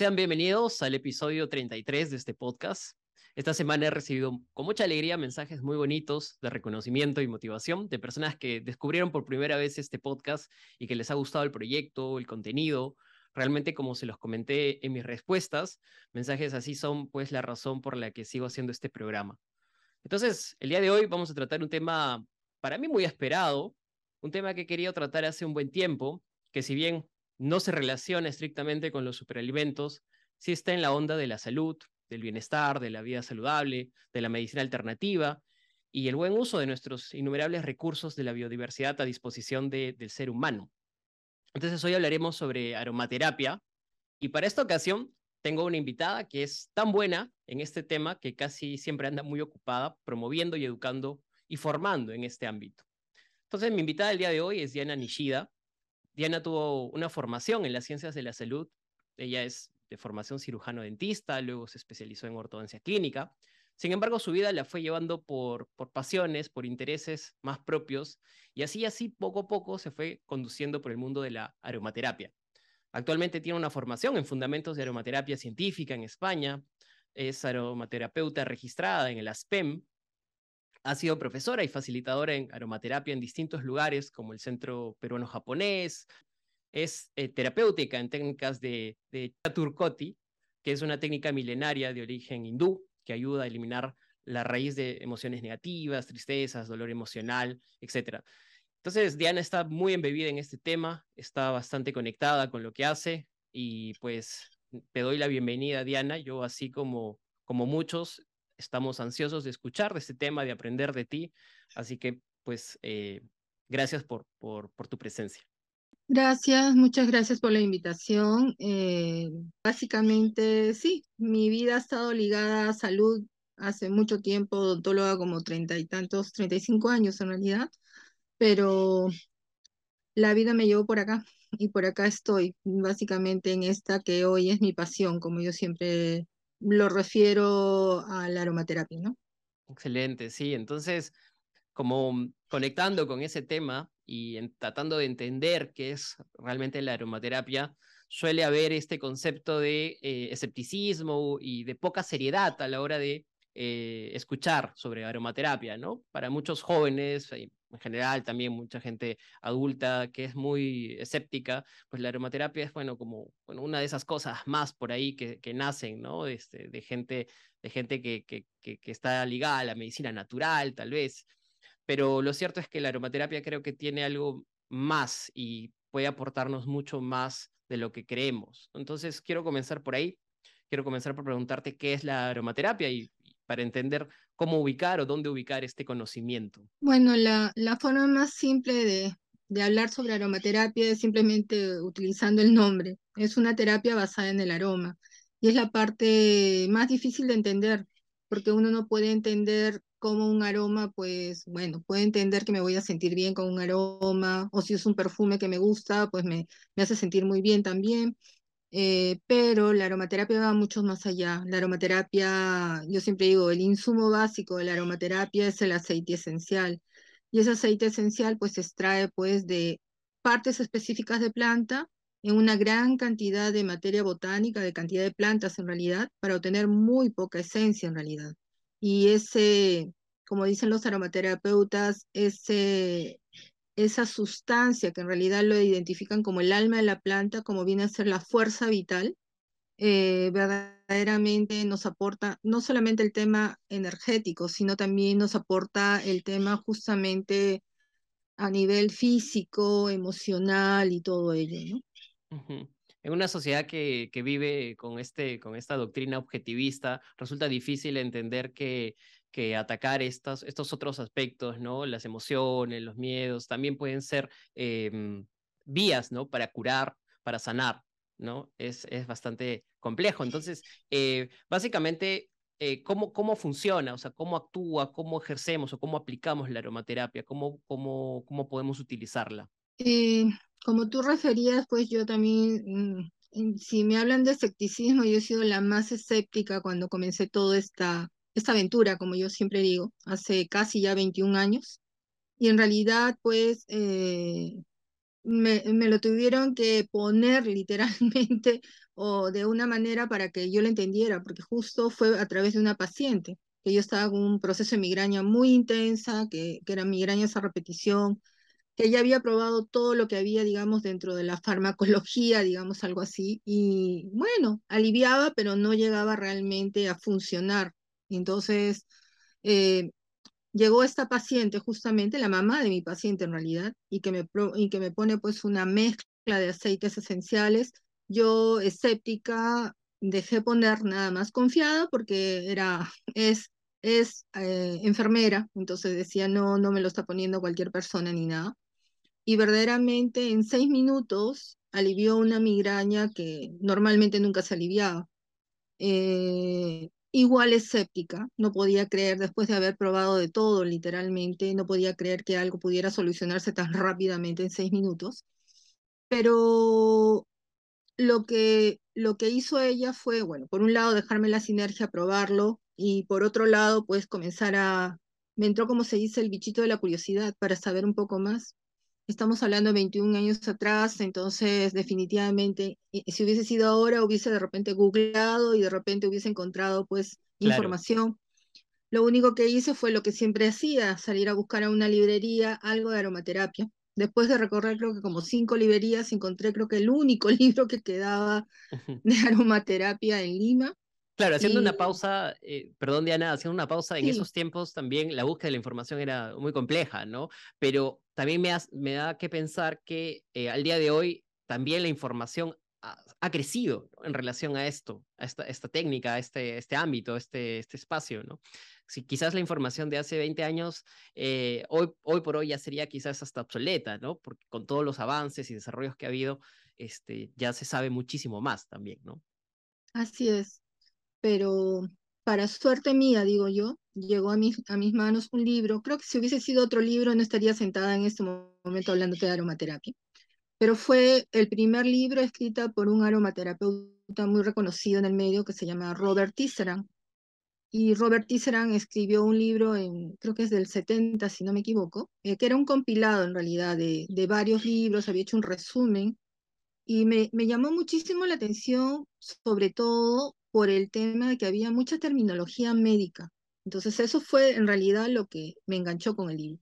Sean bienvenidos al episodio 33 de este podcast. Esta semana he recibido con mucha alegría mensajes muy bonitos de reconocimiento y motivación de personas que descubrieron por primera vez este podcast y que les ha gustado el proyecto, el contenido. Realmente, como se los comenté en mis respuestas, mensajes así son pues la razón por la que sigo haciendo este programa. Entonces, el día de hoy vamos a tratar un tema para mí muy esperado, un tema que querido tratar hace un buen tiempo, que si bien no se relaciona estrictamente con los superalimentos, sí está en la onda de la salud, del bienestar, de la vida saludable, de la medicina alternativa y el buen uso de nuestros innumerables recursos de la biodiversidad a disposición del ser humano. Entonces hoy hablaremos sobre aromaterapia y para esta ocasión tengo una invitada que es tan buena en este tema que casi siempre anda muy ocupada promoviendo y educando y formando en este ámbito. Entonces mi invitada el día de hoy es Diana Nishida. Diana tuvo una formación en las ciencias de la salud. Ella es de formación cirujano dentista, luego se especializó en ortodoncia clínica. Sin embargo, su vida la fue llevando por, por pasiones, por intereses más propios, y así, así, poco a poco se fue conduciendo por el mundo de la aromaterapia. Actualmente tiene una formación en fundamentos de aromaterapia científica en España, es aromaterapeuta registrada en el ASPEM, ha sido profesora y facilitadora en aromaterapia en distintos lugares como el Centro Peruano Japonés. Es eh, terapéutica en técnicas de, de Chaturkoti, que es una técnica milenaria de origen hindú que ayuda a eliminar la raíz de emociones negativas, tristezas, dolor emocional, etc. Entonces, Diana está muy embebida en este tema, está bastante conectada con lo que hace y pues te doy la bienvenida, Diana. Yo, así como, como muchos, estamos ansiosos de escuchar de este tema, de aprender de ti. Así que, pues, eh, gracias por, por, tu presencia. Gracias, muchas gracias por la invitación. Eh, básicamente, sí, mi vida ha estado ligada a salud hace mucho tiempo, odontóloga como treinta y tantos, treinta y cinco años en realidad, pero la vida me llevó por acá y por acá estoy, básicamente en esta que hoy es mi pasión, como yo siempre lo refiero a la aromaterapia, ¿no? Excelente, sí. Entonces, como conectando con ese tema y tratando de entender qué es realmente la aromaterapia, suele haber este concepto de eh, escepticismo y de poca seriedad a la hora de eh, escuchar sobre aromaterapia, ¿no? Para muchos jóvenes, en general también mucha gente adulta que es muy escéptica, pues la aromaterapia es, bueno, como una de esas cosas más por ahí que, que nacen, ¿no? Este, de gente, de gente que, que, que, está ligada a la medicina natural, tal vez. Pero lo cierto es que la aromaterapia creo que tiene algo más y puede aportarnos mucho más de lo que creemos. Entonces, quiero comenzar por ahí. Quiero comenzar por preguntarte qué es la aromaterapia y para entender cómo ubicar o dónde ubicar este conocimiento? Bueno, la, forma más simple de, hablar sobre aromaterapia es simplemente utilizando el nombre. Es una terapia basada en el aroma y es la parte más difícil de entender porque uno no puede entender cómo un aroma, pues bueno, puede entender que me voy a sentir bien con un aroma o si es un perfume que me gusta, pues me hace sentir muy bien también. Eh, pero la aromaterapia va mucho más allá. La aromaterapia, yo siempre digo, el insumo básico de la aromaterapia es el aceite esencial. Y ese aceite esencial pues se extrae pues de partes específicas de planta en una gran cantidad de materia botánica, de cantidad de plantas en realidad, para obtener muy poca esencia en realidad. Y ese, como dicen los aromaterapeutas, ese esa sustancia que en realidad lo identifican como el alma de la planta, como viene a ser la fuerza vital, eh, verdaderamente nos aporta no solamente el tema energético, sino también nos aporta el tema justamente a nivel físico, emocional y todo ello. ¿no? En una sociedad que, que vive con, este, con esta doctrina objetivista, resulta difícil entender que que atacar estos, otros aspectos, ¿no? Las emociones, los miedos, también pueden ser em, vías, ¿no? Para curar, para sanar, ¿no? Es, es bastante complejo. Entonces, eh, básicamente, eh, ¿cómo, ¿cómo funciona? O sea, ¿cómo actúa? ¿Cómo ejercemos o cómo aplicamos la aromaterapia? ¿Cómo, cómo, cómo podemos utilizarla? Eh, como tú referías, pues yo también, mm, si me hablan de escepticismo, yo he sido la más escéptica cuando comencé toda esta, esta aventura, como yo siempre digo, hace casi ya 21 años. Y en realidad, pues, eh, me, me, lo tuvieron que poner literalmente o de una manera para que yo lo entendiera, porque justo fue a través de una paciente, que yo estaba con un proceso de migraña muy intensa, que, que era migrañas a repetición, que ya había probado todo lo que había, digamos, dentro de la farmacología, digamos, algo así, y bueno, aliviaba, pero no llegaba realmente a funcionar. Entonces, eh, llegó esta paciente, justamente la mamá de mi paciente en realidad, y que me, y que me pone pues una mezcla de aceites esenciales. Yo, escéptica, dejé poner nada más confiada porque era, es, es eh, enfermera, entonces decía, no, no me lo está poniendo cualquier persona ni nada. Y verdaderamente en seis minutos alivió una migraña que normalmente nunca se aliviaba. Eh, igual escéptica, no podía creer, después de haber probado de todo literalmente, no podía creer que algo pudiera solucionarse tan rápidamente en seis minutos. Pero lo que, lo que hizo ella fue, bueno, por un lado dejarme la sinergia, probarlo, y por otro lado, pues comenzar a, me entró como se dice el bichito de la curiosidad para saber un poco más. Estamos hablando de 21 años atrás, entonces definitivamente, si hubiese sido ahora, hubiese de repente googleado y de repente hubiese encontrado pues información. Lo único que hice fue lo que siempre hacía, salir a buscar a una librería algo de aromaterapia. Después de recorrer creo que como cinco librerías, encontré creo que el único libro que quedaba de aromaterapia en Lima. Claro, haciendo una pausa, eh, perdón Diana, haciendo una pausa, en esos tiempos también la búsqueda de la información era muy compleja, ¿no? Pero también me, da que pensar que eh, al día de hoy también la información ha, crecido en relación a esto, a esta, técnica, a este, este ámbito, este, este espacio, ¿no? Si quizás la información de hace 20 años, eh, hoy, hoy por hoy ya sería quizás hasta obsoleta, ¿no? Porque con todos los avances y desarrollos que ha habido, este, ya se sabe muchísimo más también, ¿no? Así es pero para suerte mía, digo yo, llegó a mis, a mis manos un libro. Creo que si hubiese sido otro libro no estaría sentada en este momento hablando de aromaterapia. Pero fue el primer libro escrito por un aromaterapeuta muy reconocido en el medio que se llama Robert Tisserand. Y Robert Tisserand escribió un libro, en, creo que es del 70, si no me equivoco, eh, que era un compilado en realidad de, de varios libros, había hecho un resumen. Y me, me llamó muchísimo la atención, sobre todo por el tema de que había mucha terminología médica. Entonces eso fue en realidad lo que me enganchó con el libro.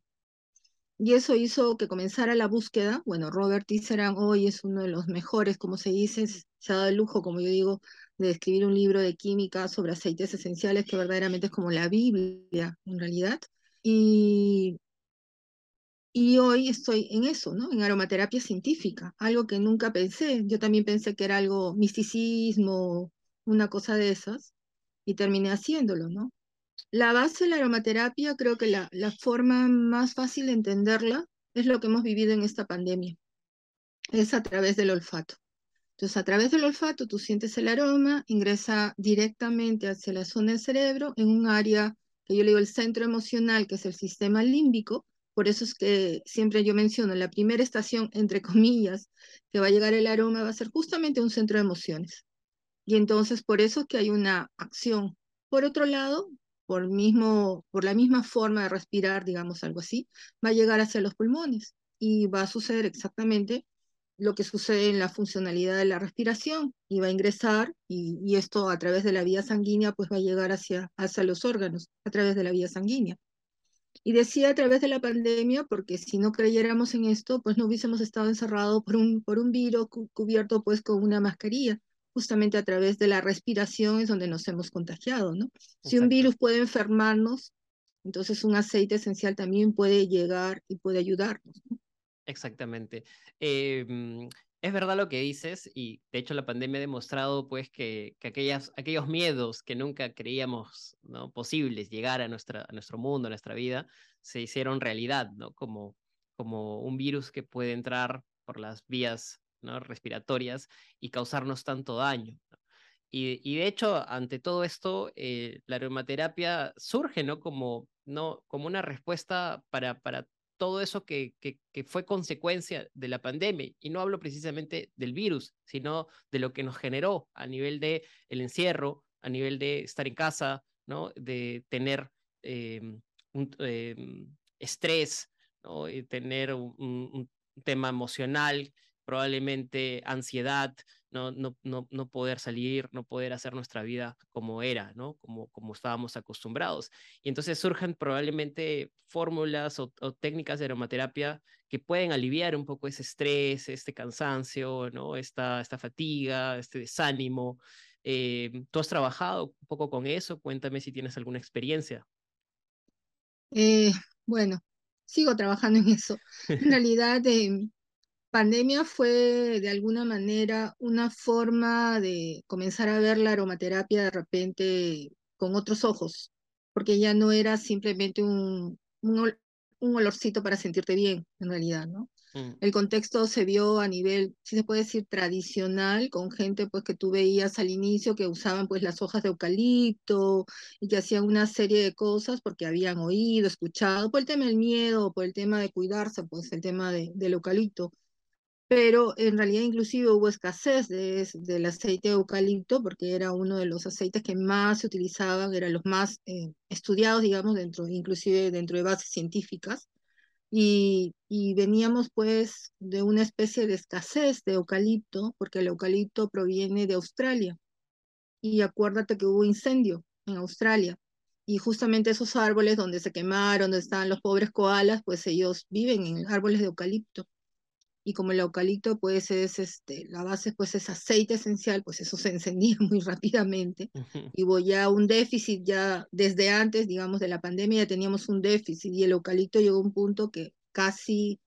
Y eso hizo que comenzara la búsqueda. Bueno, Robert Tisserand hoy es uno de los mejores, como se dice, se ha dado el lujo, como yo digo, de escribir un libro de química sobre aceites esenciales que verdaderamente es como la Biblia en realidad. Y, y hoy estoy en eso, ¿no? En aromaterapia científica, algo que nunca pensé. Yo también pensé que era algo misticismo, una cosa de esas, y terminé haciéndolo, ¿no? La base de la aromaterapia, creo que la, la forma más fácil de entenderla es lo que hemos vivido en esta pandemia. Es a través del olfato. Entonces, a través del olfato, tú sientes el aroma, ingresa directamente hacia la zona del cerebro, en un área que yo le digo el centro emocional, que es el sistema límbico. Por eso es que siempre yo menciono, la primera estación, entre comillas, que va a llegar el aroma va a ser justamente un centro de emociones. Y entonces por eso es que hay una acción. Por otro lado, por, mismo, por la misma forma de respirar, digamos algo así, va a llegar hacia los pulmones y va a suceder exactamente lo que sucede en la funcionalidad de la respiración y va a ingresar y, esto a través de la vía sanguínea pues va a llegar hacia, hacia los órganos, a través de la vía sanguínea. Y decía a través de la pandemia porque si no creyéramos en esto pues no hubiésemos estado encerrados por un, por un virus cubierto pues con una mascarilla justamente a través de la respiración es donde nos hemos contagiado, ¿no? Si un virus puede enfermarnos, entonces un aceite esencial también puede llegar y puede ayudarnos. Exactamente. Eh, es verdad lo que dices y de hecho la pandemia ha demostrado pues que, que aquellas, aquellos miedos que nunca creíamos ¿no? posibles llegar a, nuestra, a nuestro mundo, a nuestra vida, se hicieron realidad, ¿no? Como, como un virus que puede entrar por las vías ¿no? respiratorias y causarnos tanto daño. Y, de hecho, ante todo esto, eh, la aromaterapia surge ¿no? Como, ¿no? como una respuesta para, para todo eso que, que, fue consecuencia de la pandemia. Y no hablo precisamente del virus, sino de lo que nos generó a nivel de el encierro, a nivel de estar en casa, ¿no? de tener em, un em, estrés, ¿no? y tener un tema emocional, probablemente ansiedad, no, no, no, no poder salir, no poder hacer nuestra vida como era, ¿no? Como, como estábamos acostumbrados. Y entonces surgen probablemente fórmulas o, técnicas de aromaterapia que pueden aliviar un poco ese estrés, este cansancio, ¿no? Esta, esta fatiga, este desánimo. Eh, ¿Tú has trabajado un poco con eso? Cuéntame si tienes alguna experiencia. Eh, bueno, sigo trabajando en eso. En realidad, eh, pandemia fue de alguna manera una forma de comenzar a ver la aromaterapia de repente con otros ojos, porque ya no era simplemente un, un, olorcito para sentirte bien, en realidad, ¿no? Mm. El contexto se vio a nivel, si se puede decir, tradicional, con gente pues que tú veías al inicio que usaban pues las hojas de eucalipto y que hacían una serie de cosas porque habían oído, escuchado, por el tema del miedo, por el tema de cuidarse, pues el tema de, del eucalipto pero en realidad inclusive hubo escasez de, del aceite de eucalipto porque era uno de los aceites que más se utilizaban, eran los más eh, estudiados, digamos, dentro, inclusive dentro de bases científicas. Y, y, veníamos pues de una especie de escasez de eucalipto, porque el eucalipto proviene de Australia. Y acuérdate que hubo incendio en Australia. Y justamente esos árboles donde se quemaron, donde estaban los pobres koalas, pues ellos viven en árboles de eucalipto y como el eucalipto pues es este, la base pues es aceite esencial, pues eso se encendía muy rápidamente y hubo ya un déficit ya desde antes, digamos, de la pandemia ya teníamos un déficit y el eucalipto llegó a un punto que casi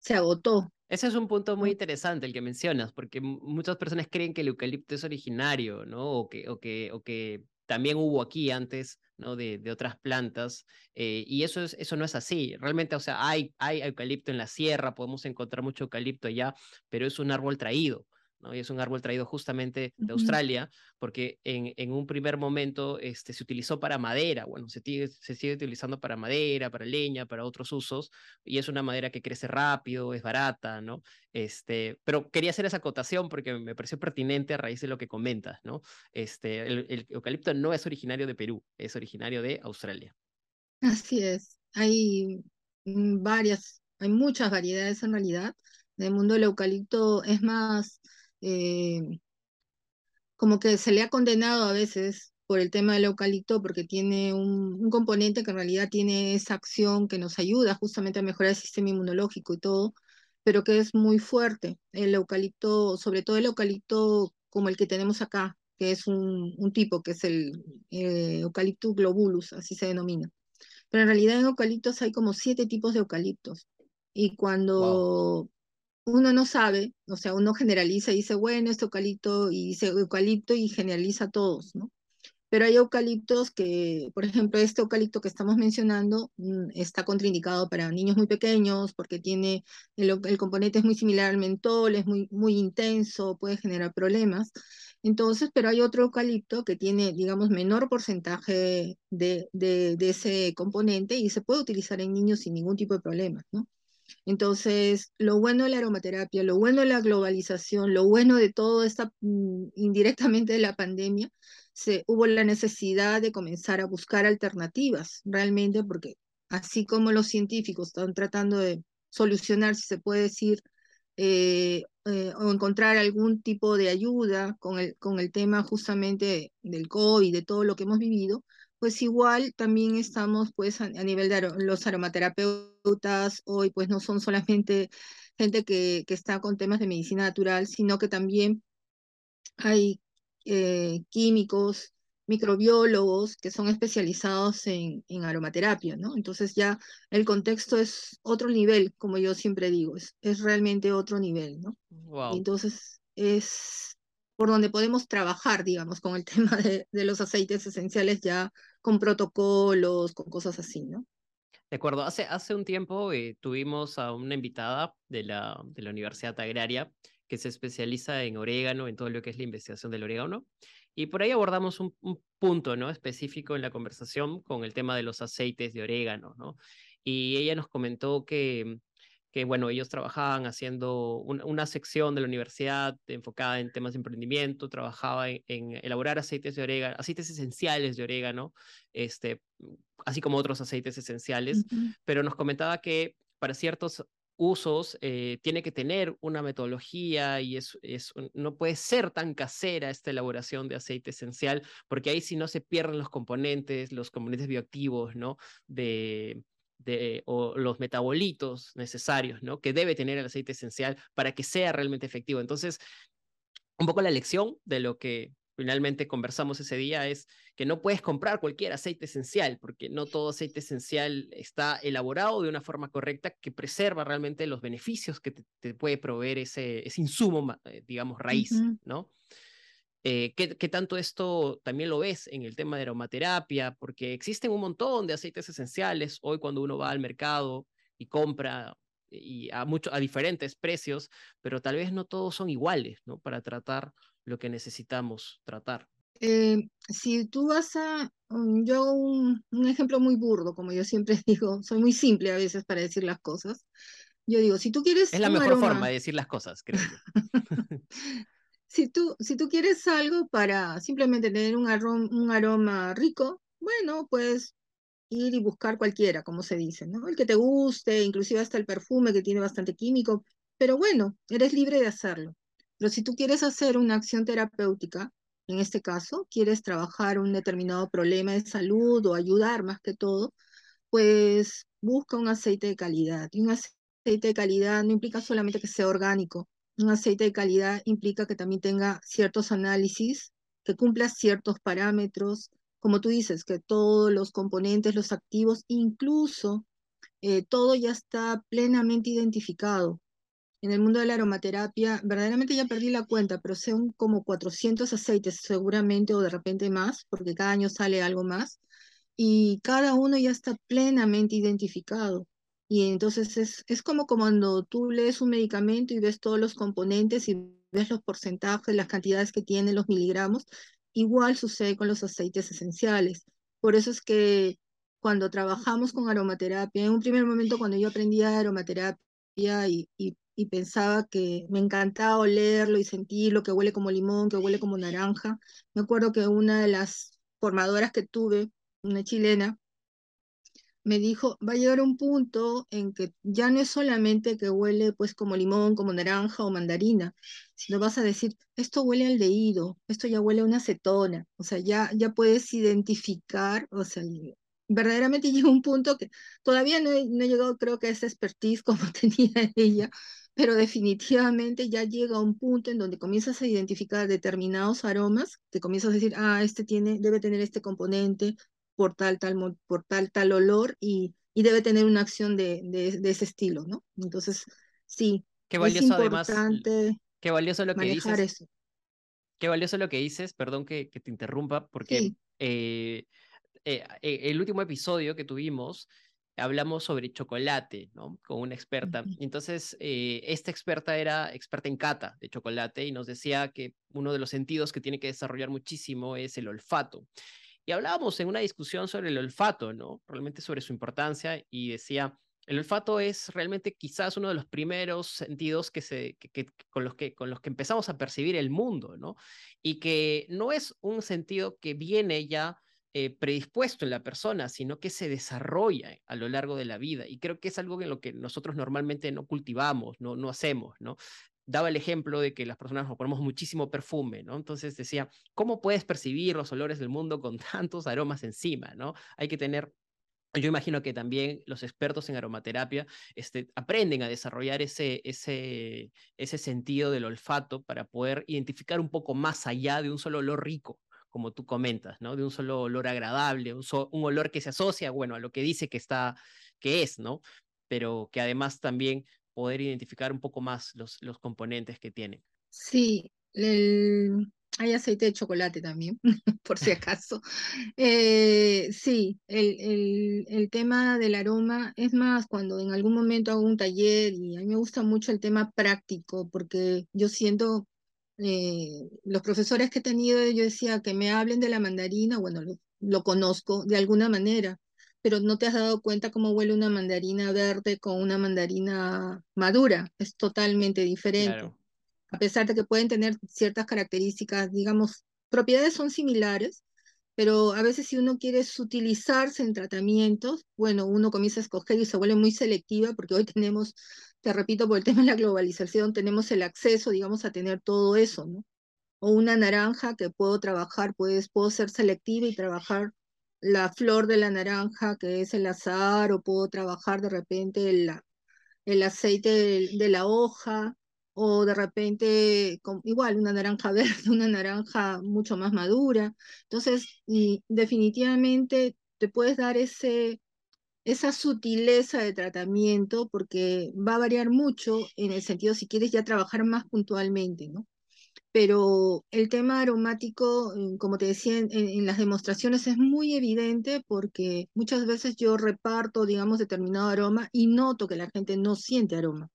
se agotó. Ese es un punto muy interesante el que mencionas, porque muchas personas creen que el eucalipto es originario, ¿no? O que, o que, o que también hubo aquí antes ¿no? de, de otras plantas, eh, y eso, es, eso no es así. Realmente, o sea, hay, hay eucalipto en la sierra, podemos encontrar mucho eucalipto allá, pero es un árbol traído. ¿No? Y es un árbol traído justamente de Australia, porque en, en, un primer momento este, se utilizó para madera, bueno, se, se sigue utilizando para madera, para leña, para otros usos, y es una madera que crece rápido, es barata, ¿no? Este, pero quería hacer esa acotación porque me pareció pertinente a raíz de lo que comentas, ¿no? Este, el, el eucalipto no es originario de Perú, es originario de Australia. Así es, hay varias, hay muchas variedades en realidad. En el mundo del eucalipto es más, eh, como que se le ha condenado a veces por el tema del eucalipto, porque tiene un, componente que en realidad tiene esa acción que nos ayuda justamente a mejorar el sistema inmunológico y todo, pero que es muy fuerte. El eucalipto, sobre todo el eucalipto como el que tenemos acá, que es un, tipo, que es el eh, Eucaliptus globulus, así se denomina. Pero en realidad en eucaliptos hay como siete tipos de eucaliptos. Y cuando uno no sabe, o sea, uno generaliza y dice, bueno, este eucalipto, y dice eucalipto y generaliza a todos, ¿no? Pero hay eucaliptos que, por ejemplo, este eucalipto que estamos mencionando mm, está contraindicado para niños muy pequeños porque tiene, el, componente es muy similar al mentol, es muy, muy intenso, puede generar problemas. Entonces, pero hay otro eucalipto que tiene, digamos, menor porcentaje de, de, de ese componente y se puede utilizar en niños sin ningún tipo de problemas, ¿no? Entonces, lo bueno de la aromaterapia, lo bueno de la globalización, lo bueno de todo esta mm, indirectamente de la pandemia, se, hubo la necesidad de comenzar a buscar alternativas realmente, porque así como los científicos están tratando de solucionar, si se puede decir, eh, eh, o encontrar algún tipo de ayuda con el, con el tema justamente del COVID, de todo lo que hemos vivido, pues igual también estamos pues a, nivel de los aromaterapeutas hoy pues no son solamente gente que, que, está con temas de medicina natural, sino que también hay eh, químicos, microbiólogos que son especializados en, en, aromaterapia, ¿no? Entonces ya el contexto es otro nivel, como yo siempre digo, es, es realmente otro nivel, ¿no? entonces es por donde podemos trabajar, digamos, con el tema de, de, los aceites esenciales ya con protocolos, con cosas así, ¿no? De acuerdo, hace, hace un tiempo eh, tuvimos a una invitada de la, de la Universidad Agraria que se especializa en orégano, en todo lo que es la investigación del orégano. Y por ahí abordamos un, punto ¿no? específico en la conversación con el tema de los aceites de orégano. ¿no? Y ella nos comentó que, que bueno, ellos trabajaban haciendo una sección de la universidad enfocada en temas de emprendimiento, trabajaba en, elaborar aceites de orégano, aceites esenciales de orégano, este, así como otros aceites esenciales, pero nos comentaba que para ciertos usos, eh, tiene que tener una metodología y es, es, no puede ser tan casera esta elaboración de aceite esencial, porque ahí si no se pierden los componentes, los componentes bioactivos, ¿no? De, de, o los metabolitos necesarios, ¿no? Que debe tener el aceite esencial para que sea realmente efectivo. Entonces, un poco la lección de lo que finalmente conversamos ese día es que no puedes comprar cualquier aceite esencial, porque no todo aceite esencial está elaborado de una forma correcta que preserva realmente los beneficios que te, puede proveer ese, ese insumo, eh, digamos, raíz, ¿no? Eh, ¿qué, ¿qué, tanto esto también lo ves en el tema de aromaterapia? Porque existen un montón de aceites esenciales hoy cuando uno va al mercado y compra y a, mucho, a diferentes precios, pero tal vez no todos son iguales, ¿no? Para tratar lo que necesitamos tratar. Eh, si tú vas a, um, yo hago un, ejemplo muy burdo, como yo siempre digo, soy muy simple a veces para decir las cosas. Yo digo, si tú quieres... Es la mejor forma de decir las cosas, creo si, tú, si tú quieres algo para simplemente tener un, aroma, un aroma rico, bueno, puedes ir y buscar cualquiera, como se dice, ¿no? El que te guste, inclusive hasta el perfume que tiene bastante químico, pero bueno, eres libre de hacerlo. Pero si tú quieres hacer una acción terapéutica, en este caso, quieres trabajar un determinado problema de salud o ayudar más que todo, pues busca un aceite de calidad. Y un aceite de calidad no implica solamente que sea orgánico. Un aceite de calidad implica que también tenga ciertos análisis, que cumpla ciertos parámetros, como tú dices, que todos los componentes, los activos, incluso eh, todo ya está plenamente identificado en el mundo de la aromaterapia, verdaderamente ya perdí la cuenta, pero son como 400 aceites seguramente o de repente más, porque cada año sale algo más, y cada uno ya está plenamente identificado. Y entonces es, es como cuando tú lees un medicamento y ves todos los componentes y ves los porcentajes, las cantidades que tienen, los miligramos, igual sucede con los aceites esenciales. Por eso es que cuando trabajamos con aromaterapia, en un primer momento cuando yo aprendía aromaterapia y, y y pensaba que me encantaba olerlo y sentirlo, que huele como limón, que huele como naranja. Me acuerdo que una de las formadoras que tuve, una chilena, me dijo, va a llegar un punto en que ya no es solamente que huele pues como limón, como naranja o mandarina, sino vas a decir, esto huele al deído, esto ya huele a una acetona, o sea, ya, ya puedes identificar, o sea, verdaderamente llega un punto que todavía no he, no he llegado creo que a esa expertise como tenía ella, pero definitivamente ya llega un punto en donde comienzas a identificar determinados aromas, que comienzas a decir, ah, este tiene, debe tener este componente por tal, tal, por tal, tal olor y, y debe tener una acción de, de, ese estilo, ¿no? Entonces, sí, qué valioso es importante además, qué valioso lo que dices. Eso. Qué valioso lo que dices, perdón que, que te interrumpa, porque eh, eh, eh, el último episodio que tuvimos hablamos sobre chocolate, ¿no? Con una experta. Entonces, eh, esta experta era experta en cata de chocolate y nos decía que uno de los sentidos que tiene que desarrollar muchísimo es el olfato. Y hablábamos en una discusión sobre el olfato, ¿no? Realmente sobre su importancia y decía, el olfato es realmente quizás uno de los primeros sentidos que se, con, los que, con los que empezamos a percibir el mundo, ¿no? Y que no es un sentido que viene ya eh, predispuesto en la persona, sino que se desarrolla a lo largo de la vida. Y creo que es algo en lo que nosotros normalmente no cultivamos, no, no hacemos, ¿no? Daba el ejemplo de que las personas nos ponemos muchísimo perfume, ¿no? Entonces decía, ¿cómo puedes percibir los olores del mundo con tantos aromas encima, ¿no? Hay que tener yo imagino que también los expertos en aromaterapia este, aprenden a desarrollar ese, ese, ese sentido del olfato para poder identificar un poco más allá de un solo olor rico, como tú comentas, ¿no? De un solo olor agradable, un, olor que se asocia, bueno, a lo que dice que está, que es, ¿no? Pero que además también poder identificar un poco más los, los componentes que tiene. Sí, hay aceite de chocolate también, por si acaso. Eh, sí, el, el, el, tema del aroma, es más, cuando en algún momento hago un taller y a mí me gusta mucho el tema práctico, porque yo siento, eh, los profesores que he tenido, yo decía que me hablen de la mandarina, bueno, lo, lo conozco de alguna manera, pero no te has dado cuenta cómo huele una mandarina verde con una mandarina madura, es totalmente diferente a pesar de que pueden tener ciertas características, digamos, propiedades son similares, pero a veces si uno quiere sutilizarse en tratamientos, bueno, uno comienza a escoger y se vuelve muy selectiva porque hoy tenemos, te repito, por el tema de la globalización, tenemos el acceso, digamos, a tener todo eso, ¿no? O una naranja que puedo trabajar, pues puedo ser selectiva y trabajar la flor de la naranja, que es el azar, o puedo trabajar de repente el, el aceite de la hoja, o de repente igual una naranja verde, una naranja mucho más madura. Entonces, y definitivamente te puedes dar ese, esa sutileza de tratamiento porque va a variar mucho en el sentido si quieres ya trabajar más puntualmente, ¿no? Pero el tema aromático, como te decía en, en, las demostraciones, es muy evidente porque muchas veces yo reparto, digamos, determinado aroma y noto que la gente no siente aroma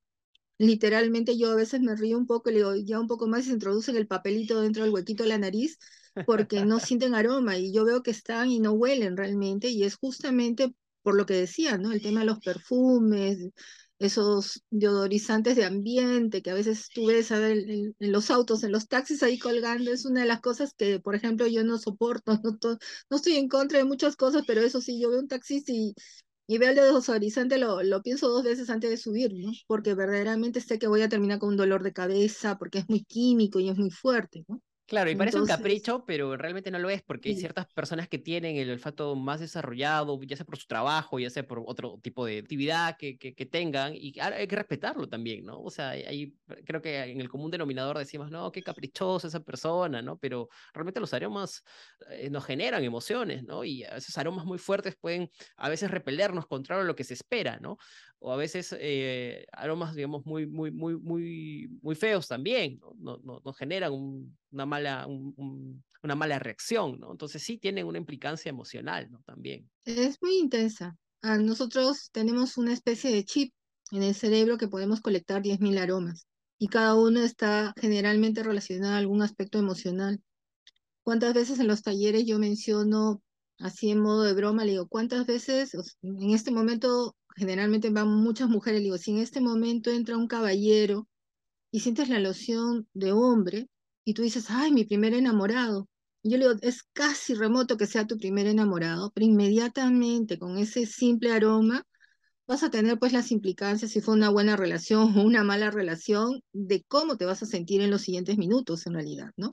literalmente yo a veces me río un poco le digo, ya un poco más y se introducen el papelito dentro del huequito de la nariz porque no sienten aroma y yo veo que están y no huelen realmente y es justamente por lo que decía, ¿no? El tema de los perfumes, esos deodorizantes de ambiente que a veces tú ves a en, los autos, en los taxis ahí colgando, es una de las cosas que, por ejemplo, yo no soporto, no, estoy en contra de muchas cosas, pero eso sí, yo veo un taxista y y veo el desodorizante, lo, lo pienso dos veces antes de subir, ¿no? Porque verdaderamente sé que voy a terminar con un dolor de cabeza, porque es muy químico y es muy fuerte, ¿no? Claro, y parece un capricho, pero realmente no lo es, porque hay ciertas personas que tienen el olfato más desarrollado, ya sea por su trabajo, ya sea por otro tipo de actividad que, que, que tengan, y hay que respetarlo también, ¿no? O sea, hay, creo que en el común denominador decimos, no, qué caprichosa esa persona, ¿no? Pero realmente los aromas eh, nos generan emociones, ¿no? Y esos aromas muy fuertes pueden a veces repelernos contra lo que se espera, ¿no? O a veces eh, aromas, digamos, muy, muy, muy, muy, muy feos también, ¿no? no, no, generan una, mala, una mala reacción, ¿no? Entonces sí tienen una implicancia emocional, ¿no? También. Es muy intensa. Ah, nosotros tenemos una especie de chip en el cerebro que podemos colectar 10.000 aromas y cada uno está generalmente relacionado a algún aspecto emocional. ¿Cuántas veces en los talleres yo menciono, así en modo de broma, le digo, ¿cuántas veces en este momento generalmente van muchas mujeres, digo, si en este momento entra un caballero y sientes la loción de hombre y tú dices, ay, mi primer enamorado, yo le digo, es casi remoto que sea tu primer enamorado, pero inmediatamente con ese simple aroma vas a tener pues las implicancias si fue una buena relación o una mala relación de cómo te vas a sentir en los siguientes minutos en realidad, ¿no?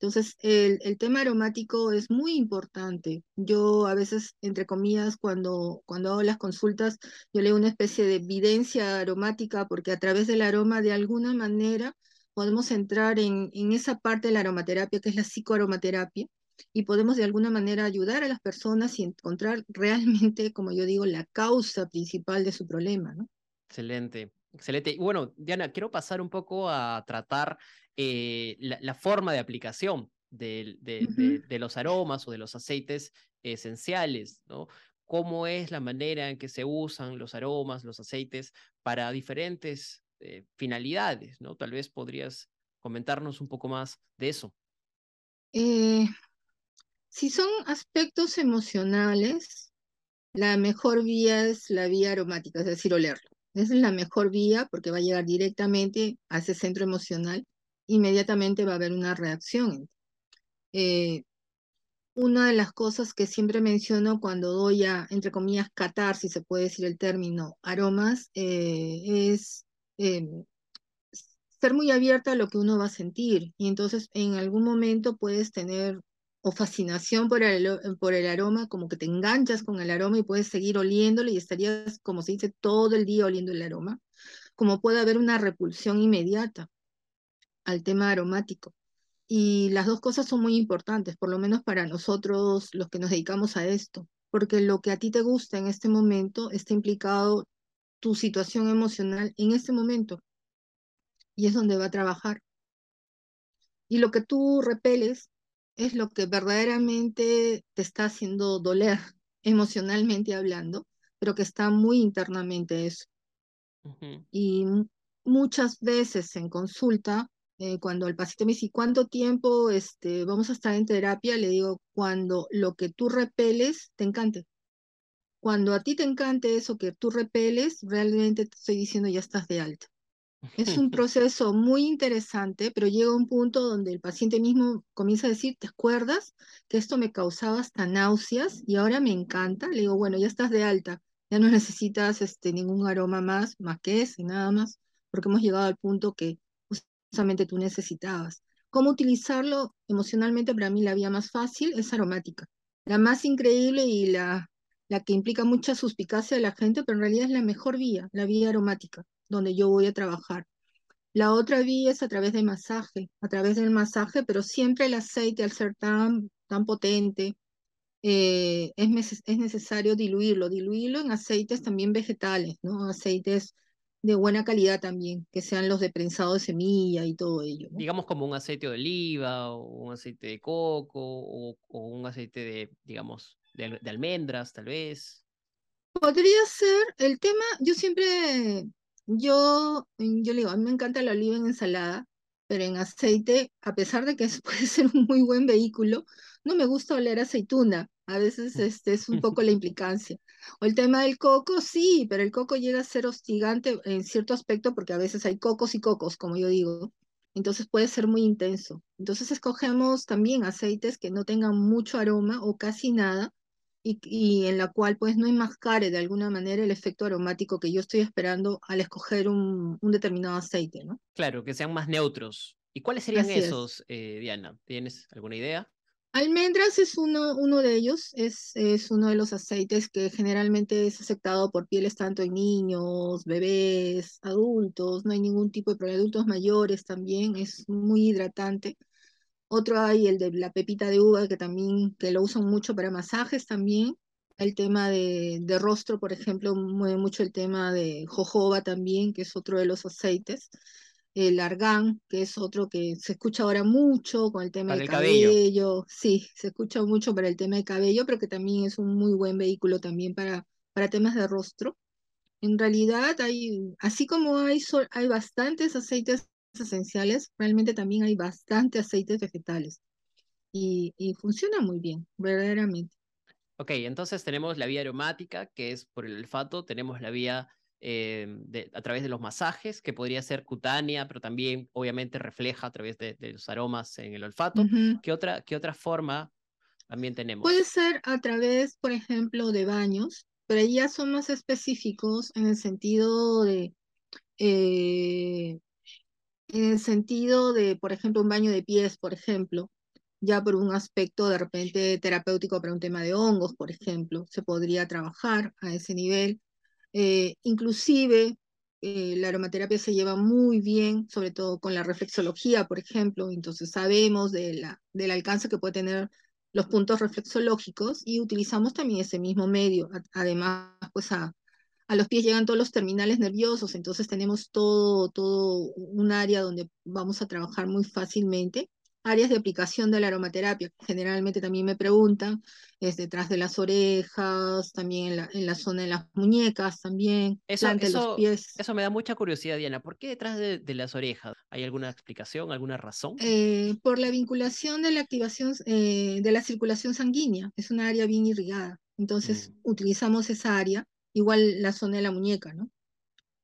Entonces, el, el, tema aromático es muy importante. Yo a veces, entre comillas, cuando, cuando hago las consultas, yo leo una especie de evidencia aromática porque a través del aroma, de alguna manera, podemos entrar en, en esa parte de la aromaterapia, que es la psicoaromaterapia, y podemos de alguna manera ayudar a las personas y encontrar realmente, como yo digo, la causa principal de su problema, ¿no? Excelente. Excelente. Y bueno, Diana, quiero pasar un poco a tratar eh, la, la, forma de aplicación de, de, -huh. de, de, los aromas o de los aceites esenciales, ¿no? Cómo es la manera en que se usan los aromas, los aceites para diferentes eh, finalidades, ¿no? Tal vez podrías comentarnos un poco más de eso. Eh, si son aspectos emocionales, la mejor vía es la vía aromática, es decir, olerlo. Esa es la mejor vía porque va a llegar directamente a ese centro emocional. Inmediatamente va a haber una reacción. Eh, una de las cosas que siempre menciono cuando doy a, entre comillas, catar, si se puede decir el término, aromas, eh, es eh, ser muy abierta a lo que uno va a sentir. Y entonces en algún momento puedes tener o fascinación por el, por el aroma, como que te enganchas con el aroma y puedes seguir oliéndolo y estarías, como se dice, todo el día oliendo el aroma, como puede haber una repulsión inmediata al tema aromático. Y las dos cosas son muy importantes, por lo menos para nosotros los que nos dedicamos a esto, porque lo que a ti te gusta en este momento está implicado tu situación emocional en este momento y es donde va a trabajar. Y lo que tú repeles es lo que verdaderamente te está haciendo doler emocionalmente hablando, pero que está muy internamente eso. Y muchas veces en consulta, eh, cuando el paciente me dice, ¿cuánto tiempo este, vamos a estar en terapia? Le digo, cuando lo que tú repeles te encante. Cuando a ti te encante eso que tú repeles, realmente te estoy diciendo ya estás de alta. Es un proceso muy interesante, pero llega un punto donde el paciente mismo comienza a decir, ¿te acuerdas que esto me causaba hasta náuseas y ahora me encanta? Le digo, bueno, ya estás de alta, ya no necesitas este, ningún aroma más, más que ese, nada más, porque hemos llegado al punto que justamente tú necesitabas. ¿Cómo utilizarlo emocionalmente? Para mí la vía más fácil es aromática. La más increíble y la, la que implica mucha suspicacia de la gente, pero en realidad es la mejor vía, la vía aromática donde yo voy a trabajar. La otra vía es a través de masaje, a través del masaje, pero siempre el aceite, al ser tan, tan potente, eh, es, es, necesario diluirlo, diluirlo en aceites también vegetales, ¿no? Aceites de buena calidad también, que sean los de prensado de semilla y todo ello. Digamos como un aceite de oliva o un aceite de coco o, un aceite de, digamos, de, de, almendras tal vez. Podría ser, el tema, yo siempre yo, yo le digo, a mí me encanta la oliva en ensalada, pero en aceite, a pesar de que puede ser un muy buen vehículo, no me gusta oler aceituna. A veces este es un poco la implicancia. O el tema del coco, sí, pero el coco llega a ser hostigante en cierto aspecto porque a veces hay cocos y cocos, como yo digo. Entonces puede ser muy intenso. Entonces escogemos también aceites que no tengan mucho aroma o casi nada, y, en la cual pues no enmascare de alguna manera el efecto aromático que yo estoy esperando al escoger un, determinado aceite, ¿no? Claro, que sean más neutros. ¿Y cuáles serían esos, eh, Diana? ¿Tienes alguna idea? Almendras es uno, de ellos, es, es uno de los aceites que generalmente es aceptado por pieles tanto en niños, bebés, adultos, no hay ningún tipo de problema, adultos mayores también, es muy hidratante. Otro hay el de la pepita de uva, que también que lo usan mucho para masajes también. El tema de, de rostro, por ejemplo, mueve mucho el tema de jojoba también, que es otro de los aceites. El argán, que es otro que se escucha ahora mucho con el tema del cabello. Sí, se escucha mucho para el tema de cabello, pero que también es un muy buen vehículo también para, para temas de rostro. En realidad hay, así como hay, hay bastantes aceites esenciales, realmente también hay bastante aceites vegetales y, funciona muy bien, verdaderamente. Ok, entonces tenemos la vía aromática, que es por el olfato, tenemos la vía eh, de, a través de los masajes, que podría ser cutánea, pero también obviamente refleja a través de, los aromas en el olfato. ¿Qué, otra, ¿Qué otra forma también tenemos? Puede ser a través, por ejemplo, de baños, pero ya son más específicos en el sentido de eh, en el sentido de, por ejemplo, un baño de pies, por ejemplo, ya por un aspecto de repente terapéutico para un tema de hongos, por ejemplo, se podría trabajar a ese nivel. Eh, inclusive eh, la aromaterapia se lleva muy bien, sobre todo con la reflexología, por ejemplo, entonces sabemos de la, del alcance que puede tener los puntos reflexológicos y utilizamos también ese mismo medio, además pues a, a los pies llegan todos los terminales nerviosos, entonces tenemos todo, todo un área donde vamos a trabajar muy fácilmente. Áreas de aplicación de la aromaterapia, generalmente también me preguntan, es detrás de las orejas, también en la, en la zona de las muñecas, también, eso, los pies. Eso me da mucha curiosidad, Diana. ¿Por qué detrás de, las orejas? ¿Hay alguna explicación, alguna razón? Eh, por la vinculación de la activación eh, de la circulación sanguínea, es una área bien irrigada. Entonces, mm. utilizamos esa área igual la zona de la muñeca, ¿no?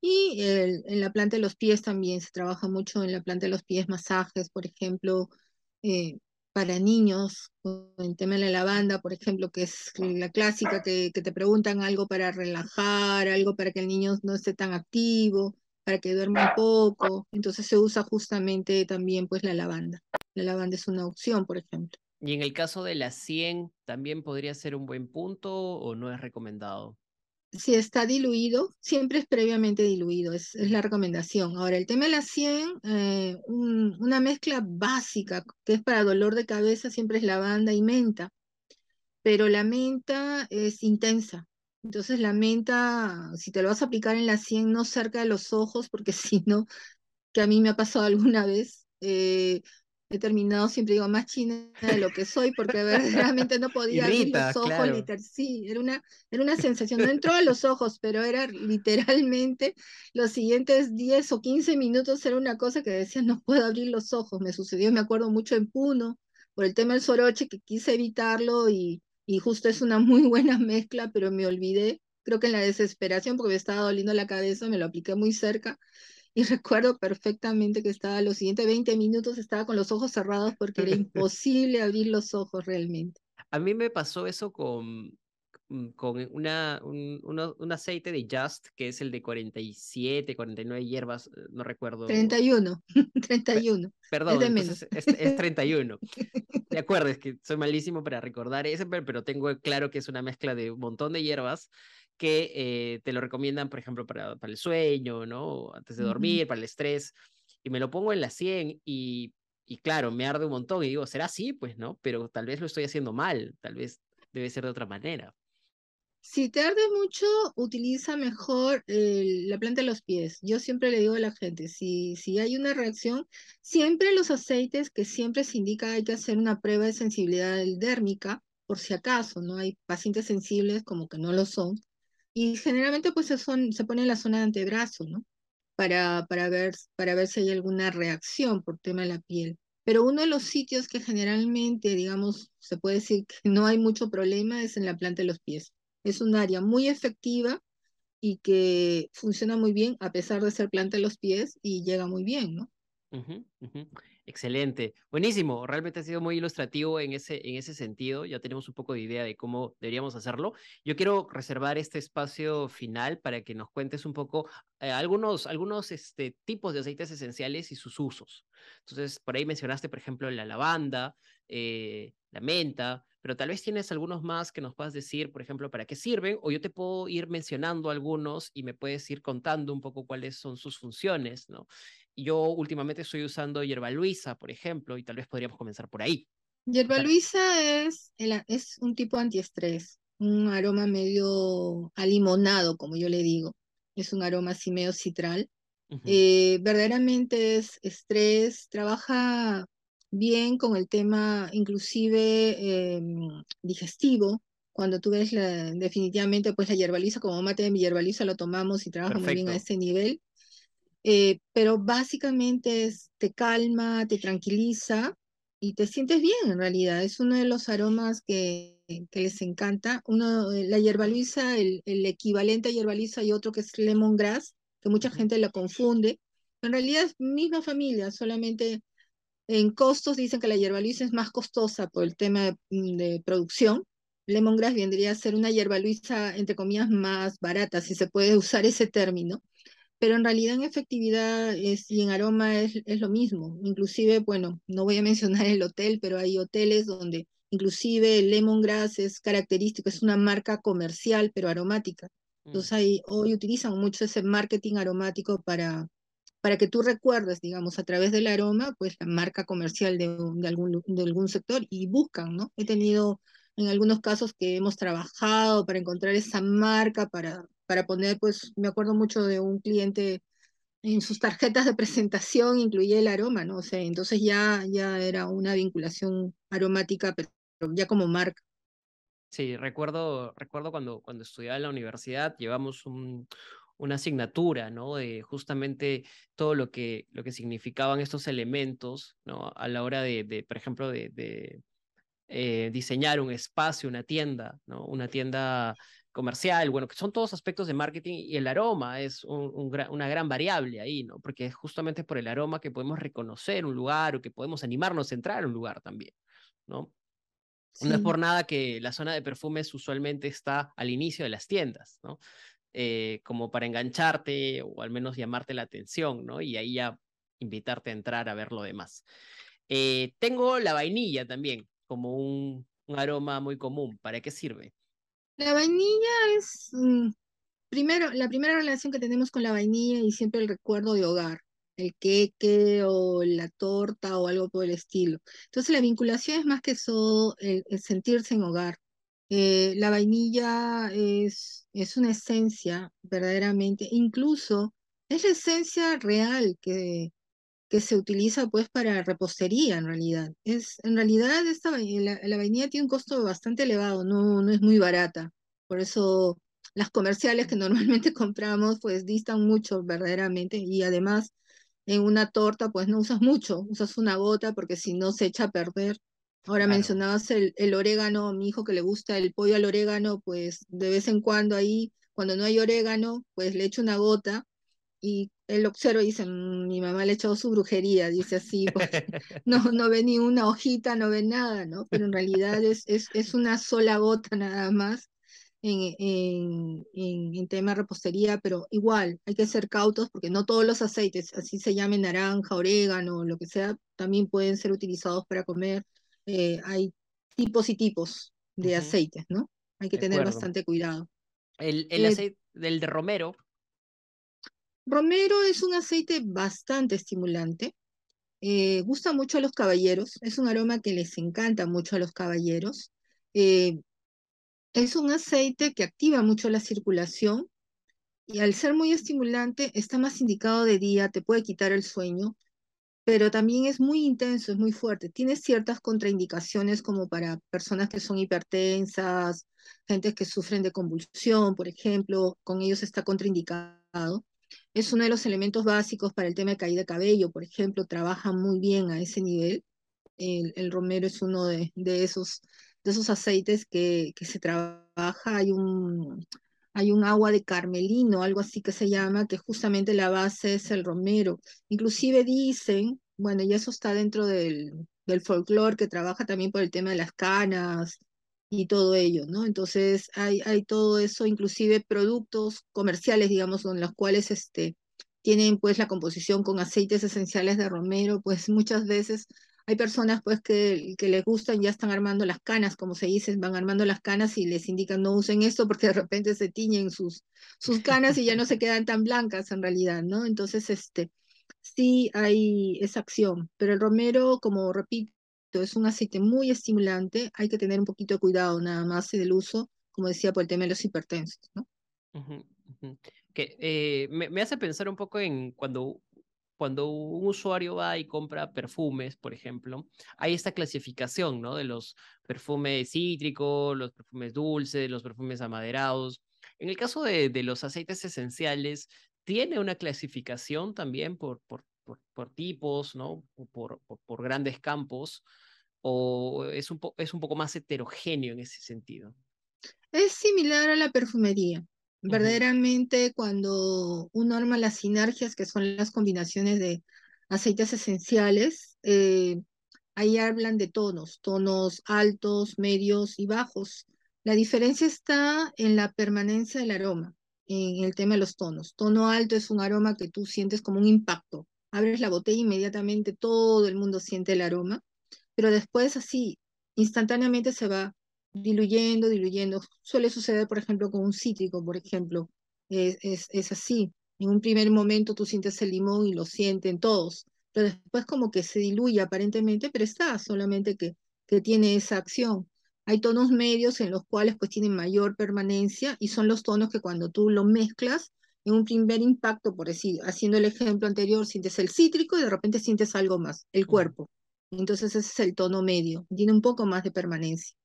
Y en la planta de los pies también se trabaja mucho en la planta de los pies, masajes, por ejemplo, eh, para niños, el tema de la lavanda, por ejemplo, que es la clásica, que, que, te preguntan algo para relajar, algo para que el niño no esté tan activo, para que duerma un poco. Entonces se usa justamente también pues la lavanda. La lavanda es una opción, por ejemplo. Y en el caso de la 100, ¿también podría ser un buen punto o no es recomendado? Si está diluido, siempre es previamente diluido, es, la recomendación. Ahora, el tema de la 100, eh, una mezcla básica que es para dolor de cabeza siempre es lavanda y menta, pero la menta es intensa. Entonces la menta, si te lo vas a aplicar en la 100, no cerca de los ojos, porque si no, que a mí me ha pasado alguna vez, eh, he terminado, siempre digo, más china de lo que soy, porque verdaderamente no podía abrir los ojos, claro. sí, era una, era una sensación, no entró a los ojos, pero era literalmente los siguientes 10 o 15 minutos era una cosa que decía, no puedo abrir los ojos, me sucedió, me acuerdo mucho en Puno, por el tema del soroche, que quise evitarlo y, y justo es una muy buena mezcla, pero me olvidé, creo que en la desesperación, porque me estaba doliendo la cabeza, me lo apliqué muy cerca, y recuerdo perfectamente que estaba los siguientes 20 minutos, estaba con los ojos cerrados porque era imposible abrir los ojos realmente. A mí me pasó eso con, mm, con una, un, un, aceite de Just, que es el de 47, 49 hierbas, eh, no recuerdo. 31, 31. Perdón, es, es, es, 31. De acuerdo, es que soy malísimo para recordar ese, pero tengo claro que es una mezcla de un montón de hierbas que eh, te lo recomiendan, por ejemplo, para, para el sueño, ¿no? Antes de dormir, para el estrés, y me lo pongo en la 100 y, y claro, me arde un montón y digo, ¿será así? Pues no, pero tal vez lo estoy haciendo mal, tal vez debe ser de otra manera. Si te arde mucho, utiliza mejor la planta de los pies. Yo siempre le digo a la gente, si, si hay una reacción, siempre los aceites que siempre se indica hay que hacer una prueba de sensibilidad dérmica, por si acaso, ¿no? Hay pacientes sensibles como que no lo son, y generalmente pues se, son, se pone en la zona de antebrazo, ¿no? Para, para, ver, para ver si hay alguna reacción por tema de la piel. Pero uno de los sitios que generalmente, digamos, se puede decir que no hay mucho problema es en la planta de los pies. Es un área muy efectiva y que funciona muy bien a pesar de ser planta de los pies y llega muy bien, ¿no? Excelente, buenísimo. Realmente ha sido muy ilustrativo en ese, en ese sentido. Ya tenemos un poco de idea de cómo deberíamos hacerlo. Yo quiero reservar este espacio final para que nos cuentes un poco eh, algunos, algunos este, tipos de aceites esenciales y sus usos. Entonces, por ahí mencionaste, por ejemplo, la lavanda, eh, la menta, pero tal vez tienes algunos más que nos puedas decir, por ejemplo, para qué sirven, o yo te puedo ir mencionando algunos y me puedes ir contando un poco cuáles son sus funciones, ¿no? yo últimamente estoy usando hierba luisa, por ejemplo, y tal vez podríamos comenzar por ahí. Hierba luisa es, es un tipo antiestrés, un aroma medio alimonado, como yo le digo. Es un aroma así medio citral. Eh, verdaderamente es estrés, trabaja bien con el tema inclusive em, digestivo. Cuando tú ves la, definitivamente pues la hierbaliza como mate de mi hierbaliza lo tomamos y trabaja muy bien a ese nivel. Eh, pero básicamente es, te calma, te tranquiliza y te sientes bien en realidad. Es uno de los aromas que, que les encanta. Uno, eh, la hierba luisa, el, el, equivalente a hierba luisa y otro que es lemongrass, que mucha gente la confunde. En realidad es misma familia, solamente en costos dicen que la hierba luisa es más costosa por el tema de, mm, de producción. Lemongrass vendría a ser una hierba luisa, entre comillas, más barata, si se puede usar ese término pero en realidad en efectividad es, y en aroma es, es, lo mismo. Inclusive, bueno, no voy a mencionar el hotel, pero hay hoteles donde inclusive el lemongrass es característico, es una marca comercial, pero aromática. Entonces mm. ahí, hoy utilizan mucho ese marketing aromático para, para que tú recuerdes, digamos, a través del aroma, pues la marca comercial de, de, algún, de algún sector y buscan, ¿no? He tenido en algunos casos que hemos trabajado para encontrar esa marca, para, para poner, pues me acuerdo mucho de un cliente en sus tarjetas de presentación incluía el aroma, ¿no? O sea, entonces ya, ya era una vinculación aromática, pero ya como marca. Sí, recuerdo, recuerdo cuando, cuando estudiaba en la universidad, llevamos un, una asignatura, ¿no? De justamente todo lo que, lo que significaban estos elementos, ¿no? A la hora de, de por ejemplo, de, de eh, diseñar un espacio, una tienda, ¿no? Una tienda comercial, bueno, que son todos aspectos de marketing y el aroma es un, una gran variable ahí, ¿no? Porque es justamente por el aroma que podemos reconocer un lugar o que podemos animarnos a entrar a un lugar también, ¿no? No es por nada que la zona de perfumes usualmente está al inicio de las tiendas, ¿no? Eh, como para engancharte o al menos llamarte la atención, ¿no? Y ahí ya invitarte a entrar a ver lo demás. Eh, tengo la vainilla también como un, aroma muy común. ¿Para qué sirve? La vainilla es, mm, primero, la primera relación que tenemos con la vainilla y siempre el recuerdo de hogar, el queque o la torta o algo por el estilo. Entonces la vinculación es más que eso el, sentirse en hogar. Eh, la vainilla es, es una esencia verdaderamente, incluso es la esencia real que, que se utiliza pues para repostería en realidad. Es, en realidad esta, la, la vainilla tiene un costo bastante elevado, no, no es muy barata. Por eso las comerciales que normalmente compramos pues distan mucho verdaderamente y además en una torta pues no usas mucho, usas una gota porque si no se echa a perder. Ahora mencionabas el, el orégano, mi hijo que le gusta el pollo al orégano, pues de vez en cuando ahí, cuando no hay orégano, pues le echo una gota y él observa y dice, mm, mi mamá le ha echado su brujería, dice así, porque no, no ve ni una hojita, no ve nada, ¿no? Pero en realidad es, es, es una sola gota nada más en, en, en, en, tema de repostería, pero igual hay que ser cautos porque no todos los aceites, así se llame naranja, orégano, lo que sea, también pueden ser utilizados para comer. Eh, hay tipos y tipos de uh -huh. aceites, ¿no? Hay que de tener acuerdo. bastante cuidado. El, el eh, aceite del de romero. Romero es un aceite bastante estimulante. Eh, gusta mucho a los caballeros. Es un aroma que les encanta mucho a los caballeros. Eh, es un aceite que activa mucho la circulación y al ser muy estimulante está más indicado de día, te puede quitar el sueño, pero también es muy intenso, es muy fuerte. Tiene ciertas contraindicaciones como para personas que son hipertensas, gente que sufren de convulsión, por ejemplo, con ellos está contraindicado. Es uno de los elementos básicos para el tema de caída de cabello, por ejemplo, trabaja muy bien a ese nivel. El, romero es uno de, de esos de esos aceites que, que se trabaja, hay un, hay un agua de carmelino, algo así que se llama, que justamente la base es el romero. Inclusive dicen, bueno, y eso está dentro del, del folclore, que trabaja también por el tema de las canas y todo ello, ¿no? Entonces hay, hay todo eso, inclusive productos comerciales, digamos, con los cuales este, tienen pues la composición con aceites esenciales de romero, pues muchas veces hay personas pues que, que les gustan, ya están armando las canas, como se dice, van armando las canas y les indican no usen esto porque de repente se tiñen sus, sus canas y ya no se quedan tan blancas en realidad, ¿no? Entonces, este, sí hay esa acción, pero el romero, como repito, es un aceite muy estimulante, hay que tener un poquito de cuidado nada más del uso, como decía, por el tema de los hipertensos, ¿no? Uh uh. Que eh, me, me, hace pensar un poco en cuando cuando un usuario va y compra perfumes, por ejemplo, hay esta clasificación, ¿no? De los perfumes cítricos, los perfumes dulces, los perfumes amaderados. En el caso de, los aceites esenciales, tiene una clasificación también por, por, por, por tipos, ¿no? Por, por, grandes campos, o es un, es un poco más heterogéneo en ese sentido. Es similar a la perfumería. Verdaderamente, cuando uno arma las sinergias, que son las combinaciones de aceites esenciales, eh, ahí hablan de tonos, tonos altos, medios y bajos. La diferencia está en la permanencia del aroma, en el tema de los tonos. Tono alto es un aroma que tú sientes como un impacto. Abres la botella inmediatamente todo el mundo siente el aroma, pero después así, instantáneamente se va diluyendo, diluyendo. Suele suceder, por ejemplo, con un cítrico, por ejemplo. Es, es, es, así. En un primer momento tú sientes el limón y lo sienten todos, pero después como que se diluye aparentemente, pero está solamente que, que tiene esa acción. Hay tonos medios en los cuales pues tienen mayor permanencia y son los tonos que cuando tú lo mezclas, en un primer impacto, por decir, haciendo el ejemplo anterior, sientes el cítrico y de repente sientes algo más, el cuerpo. Entonces ese es el tono medio, tiene un poco más de permanencia.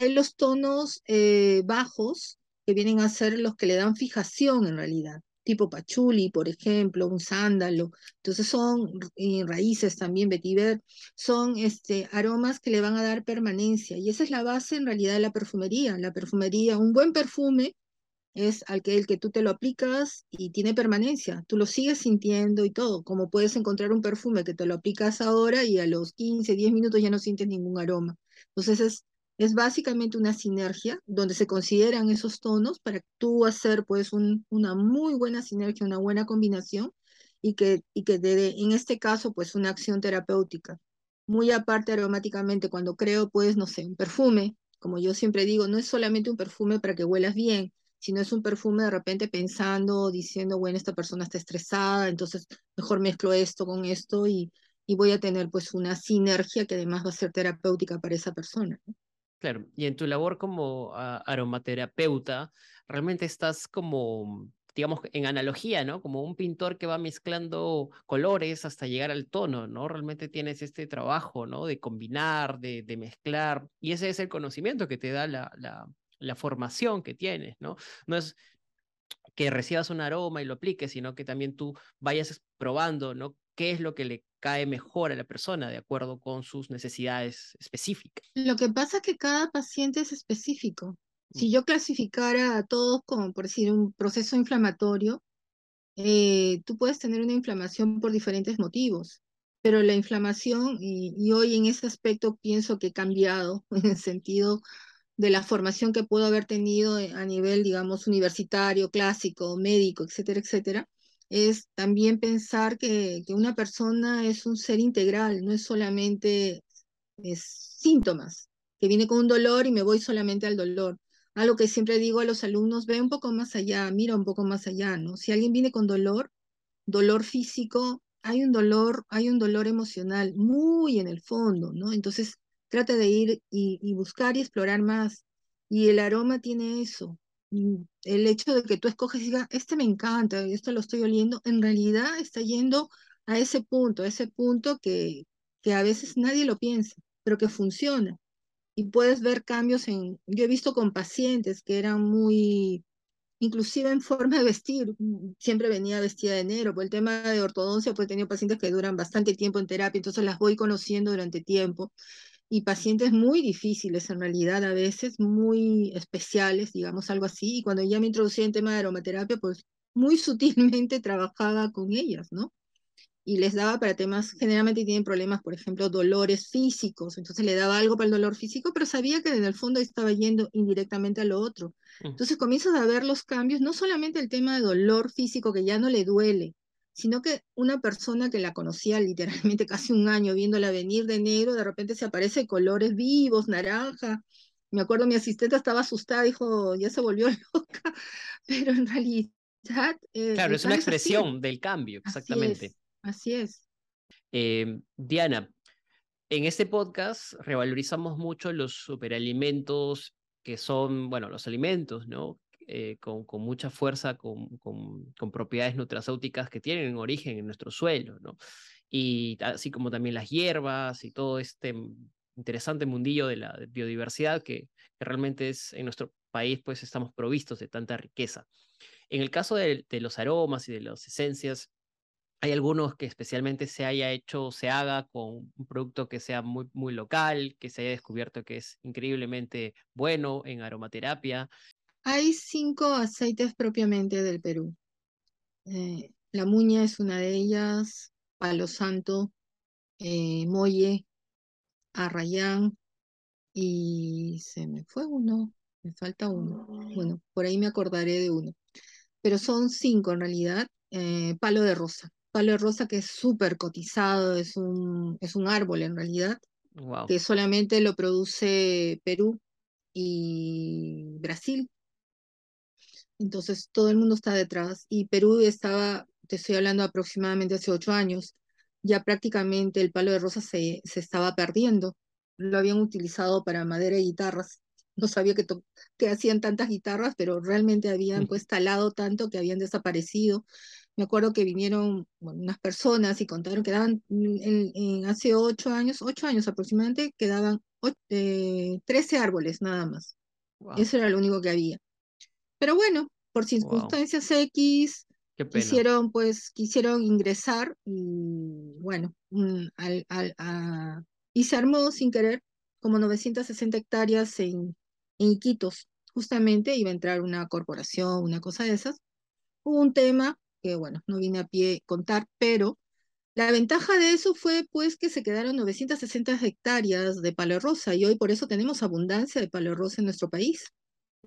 Hay los tonos eh, bajos, que vienen a ser los que le dan fijación en realidad, tipo pachuli, por ejemplo, un sándalo. Entonces son eh, raíces también, vetiver, son este, aromas que le van a dar permanencia. Y esa es la base en realidad de la perfumería. La perfumería, un buen perfume es aquel que tú te lo aplicas y tiene permanencia. Tú lo sigues sintiendo y todo, como puedes encontrar un perfume que te lo aplicas ahora y a los 15, 10 minutos ya no sientes ningún aroma. Entonces es es básicamente una sinergia donde se consideran esos tonos para tú hacer pues un, una muy buena sinergia, una buena combinación y que, y que de, en este caso pues una acción terapéutica. Muy aparte aromáticamente, cuando creo pues, no sé, un perfume, como yo siempre digo, no es solamente un perfume para que huelas bien, sino es un perfume de repente pensando, diciendo, bueno, esta persona está estresada, entonces mejor mezclo esto con esto y, y voy a tener pues una sinergia que además va a ser terapéutica para esa persona. Y en tu labor como uh, aromaterapeuta, realmente estás como digamos, en analogía, ¿no? Como un pintor que va mezclando colores hasta llegar al tono, ¿no? Realmente tienes este trabajo, ¿no? De combinar, de, de mezclar, y ese es el conocimiento que te da la, la, la formación que tienes, ¿no? No es que recibas un aroma y lo apliques, sino que también tú vayas probando, ¿no? qué es lo que le cae mejor a la persona de acuerdo con sus necesidades específicas. Lo que pasa es que cada paciente es específico. Si yo clasificara a todos como, por decir, un proceso inflamatorio, eh, tú puedes tener una inflamación por diferentes motivos, pero la inflamación, y, y, hoy en ese aspecto pienso que he cambiado en el sentido de la formación que puedo haber tenido a nivel, digamos, universitario, clásico, médico, etcétera, etcétera, es también pensar que, que una persona es un ser integral, no es solamente síntomas, que viene con un dolor y me voy solamente al dolor. Algo que siempre digo a los alumnos, ve un poco más allá, mira un poco más allá, ¿no? Si alguien viene con dolor, dolor físico, hay un dolor, hay un dolor emocional muy en el fondo, ¿no? Entonces, trata de ir y, buscar y explorar más. Y el aroma tiene eso, el hecho de que tú escoges y digas, este me encanta, esto lo estoy oliendo, en realidad está yendo a ese punto, a ese punto que, que a veces nadie lo piensa, pero que funciona. Y puedes ver cambios en, yo he visto con pacientes que eran muy, inclusive en forma de vestir, siempre venía vestida de negro, por el tema de ortodoncia, pues he tenido pacientes que duran bastante tiempo en terapia, entonces las voy conociendo durante tiempo y pacientes muy difíciles en realidad, a veces muy especiales, digamos algo así, y cuando ya me introducí en tema de aromaterapia, pues muy sutilmente trabajaba con ellas, ¿no? Y les daba para temas, generalmente tienen problemas, por ejemplo, dolores físicos, entonces le daba algo para el dolor físico, pero sabía que en el fondo estaba yendo indirectamente a lo otro. Mm. Entonces comienzas a ver los cambios, no solamente el tema de dolor físico que ya no le duele, sino que una persona que la conocía literalmente casi un año viéndola venir de negro, de repente se aparece colores vivos, naranja. Me acuerdo mi asistente estaba asustada, dijo, ya se volvió loca, pero en realidad... Eh, claro, es una expresión del cambio, exactamente. Así es. Eh, Diana, en este podcast revalorizamos mucho los superalimentos que son, bueno, los alimentos, ¿no? Eh, con, mucha fuerza, con, propiedades nutracéuticas que tienen origen en nuestro suelo. Y así como también las hierbas y todo este interesante mundillo de la biodiversidad que, que realmente es en nuestro país, pues estamos provistos de tanta riqueza. En el caso de, de los aromas y de las esencias, hay algunos que especialmente se haya hecho, se haga con un producto que sea muy, muy local, que se haya descubierto que es increíblemente bueno en aromaterapia hay cinco aceites propiamente del Perú. Eh, la muña es una de ellas, palo santo, eh, molle, arrayán y se me fue uno, me falta uno. Bueno, por ahí me acordaré de uno. Pero son cinco en realidad. Eh, palo de rosa. Palo de rosa que es súper cotizado, es un, es un árbol en realidad, que solamente lo produce Perú y Brasil entonces todo el mundo está detrás y Perú estaba, te estoy hablando aproximadamente hace ocho años, ya prácticamente el palo de rosa se, se estaba perdiendo. Lo habían utilizado para madera y guitarras. No sabía que, que hacían tantas guitarras, pero realmente habían pues talado tanto que habían desaparecido. Me acuerdo que vinieron unas personas y contaron que daban, en, hace ocho años, ocho años aproximadamente, quedaban eh, 13 árboles nada más. Eso era lo único que había. Pero bueno, por circunstancias X, quisieron, pues, quisieron ingresar y bueno, al, al, y se armó sin querer como 960 hectáreas en, en Iquitos. Justamente iba a entrar una corporación, una cosa de esas. Hubo un tema que, bueno, no vine a pie contar, pero la ventaja de eso fue pues que se quedaron 960 hectáreas de palo rosa y hoy por eso tenemos abundancia de palo rosa en nuestro país.